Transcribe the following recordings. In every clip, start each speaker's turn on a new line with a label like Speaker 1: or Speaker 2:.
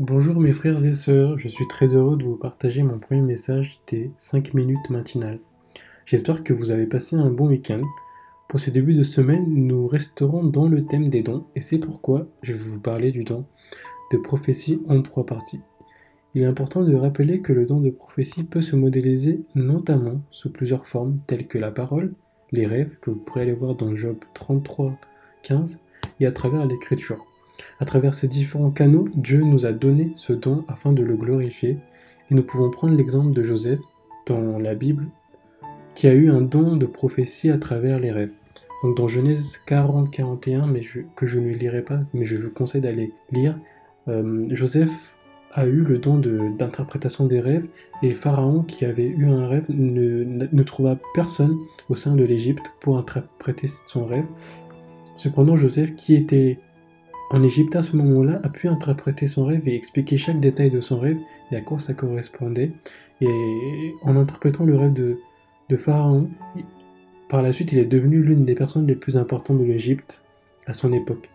Speaker 1: Bonjour mes frères et sœurs, je suis très heureux de vous partager mon premier message des 5 minutes matinales. J'espère que vous avez passé un bon week-end. Pour ce début de semaine, nous resterons dans le thème des dons et c'est pourquoi je vais vous parler du don de prophétie en trois parties. Il est important de rappeler que le don de prophétie peut se modéliser notamment sous plusieurs formes telles que la parole, les rêves que vous pourrez aller voir dans Job 33, 15 et à travers l'écriture. À travers ces différents canaux, Dieu nous a donné ce don afin de le glorifier, et nous pouvons prendre l'exemple de Joseph dans la Bible, qui a eu un don de prophétie à travers les rêves. Donc dans Genèse 40-41, mais que je ne lirai pas, mais je vous conseille d'aller lire, euh, Joseph a eu le don d'interprétation des rêves, et Pharaon, qui avait eu un rêve, ne, ne trouva personne au sein de l'Égypte pour interpréter son rêve. Cependant, Joseph, qui était en Égypte, à ce moment-là, a pu interpréter son rêve et expliquer chaque détail de son rêve et à quoi ça correspondait. Et en interprétant le rêve de, Pharaon, par la suite, il est devenu l'une des personnes les plus importantes de l'Égypte à son époque.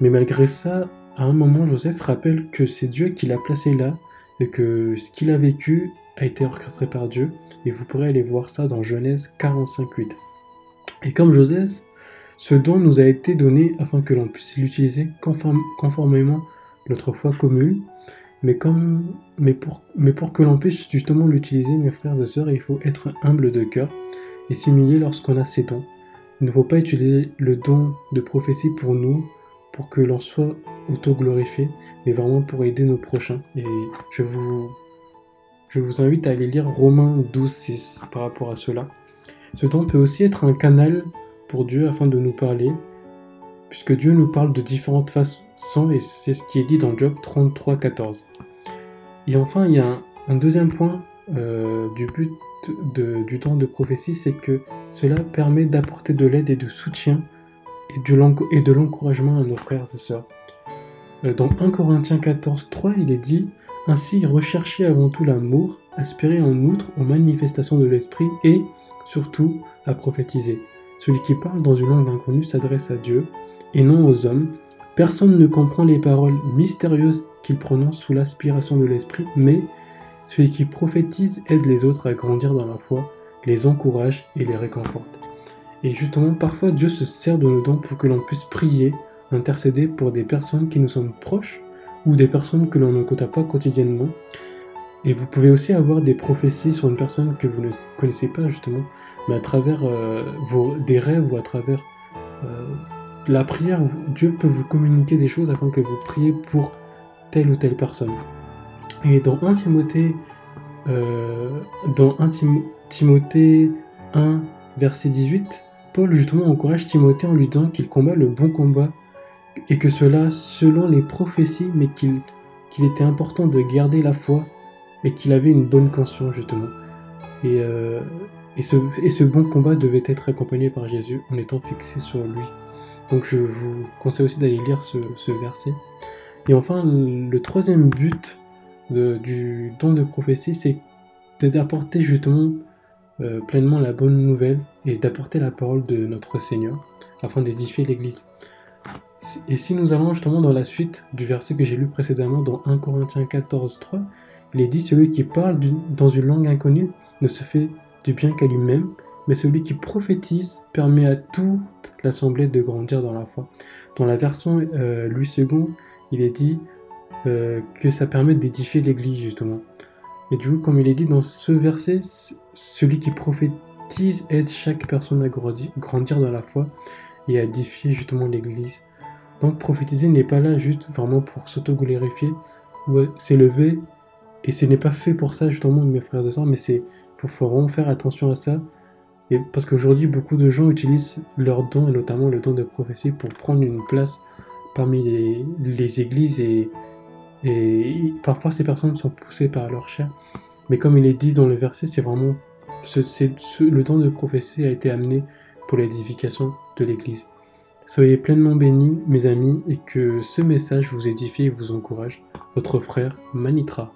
Speaker 1: Mais malgré ça, à un moment, Joseph rappelle que c'est Dieu qui l'a placé là et que ce qu'il a vécu a été orchestré par Dieu. Et vous pourrez aller voir ça dans Genèse 45.8. Et comme Joseph, ce don nous a été donné afin que l'on puisse l'utiliser conformément à notre foi commune, mais pour que l'on puisse justement l'utiliser, mes frères et sœurs, il faut être humble de cœur et s'humilier lorsqu'on a ces dons. Il ne faut pas utiliser le don de prophétie pour nous, pour que l'on soit auto-glorifié, mais vraiment pour aider nos prochains. Et je vous, je vous invite à aller lire Romains 12, 6 par rapport à cela. Ce don peut aussi être un canal Dieu afin de nous parler, puisque Dieu nous parle de différentes façons et c'est ce qui est dit dans Job 33, 14. Et enfin, il y a un, deuxième point euh, du but du temps de prophétie, c'est que cela permet d'apporter de l'aide et de soutien et de l'encouragement à nos frères et sœurs. Euh, dans 1 Corinthiens 14, 3, il est dit Ainsi, recherchez avant tout l'amour, aspirez en outre aux manifestations de l'esprit et, surtout, à prophétiser. Celui qui parle dans une langue inconnue s'adresse à Dieu et non aux hommes. Personne ne comprend les paroles mystérieuses qu'il prononce sous l'aspiration de l'esprit, mais celui qui prophétise aide les autres à grandir dans la foi, les encourage et les réconforte. Et justement, parfois Dieu se sert de nos dons pour que l'on puisse prier, intercéder pour des personnes qui nous sont proches ou des personnes que l'on ne côtoie pas quotidiennement. Et vous pouvez aussi avoir des prophéties sur une personne que vous ne connaissez pas justement, mais à travers euh, des rêves ou à travers euh, la prière, Dieu peut vous communiquer des choses afin que vous priez pour telle ou telle personne. Et dans 1 Timothée, euh, dans 1 Timothée 1, verset 18, Paul justement encourage Timothée en lui disant qu'il combat le bon combat et que cela selon les prophéties, mais qu'il était important de garder la foi et qu'il avait une bonne conscience justement. Et, euh, et, ce, et, ce, bon combat devait être accompagné par Jésus en étant fixé sur lui. Donc je vous conseille aussi d'aller lire ce, ce, verset. Et enfin, le troisième but du don de prophétie, c'est d'apporter justement euh, pleinement la bonne nouvelle et d'apporter la parole de notre Seigneur afin d'édifier l'Église. Et si nous allons justement dans la suite du verset que j'ai lu précédemment dans 1 Corinthiens 14, 3, il est dit celui qui parle dans une langue inconnue ne se fait du bien qu'à lui-même, mais celui qui prophétise permet à toute l'assemblée de grandir dans la foi. Dans la version euh, Louis II, il est dit euh, que ça permet d'édifier l'Église justement. Et du coup, comme il est dit dans ce verset, celui qui prophétise aide chaque personne à grandir dans la foi et à édifier justement l'Église. Donc prophétiser n'est pas là juste vraiment pour s'auto-glorifier ou s'élever et ce n'est pas fait pour ça, justement, mes frères et sœurs, mais c'est faut vraiment faire attention à ça. Et parce qu'aujourd'hui, beaucoup de gens utilisent leurs dons, et notamment le don de prophétie, pour prendre une place parmi les, églises. Et, parfois, ces personnes sont poussées par leur chair. Mais comme il est dit dans le verset, c'est vraiment. Le don de prophétie a été amené pour l'édification de l'église. Soyez pleinement bénis, mes amis, et que ce message vous édifie et vous encourage. Votre frère Manitra.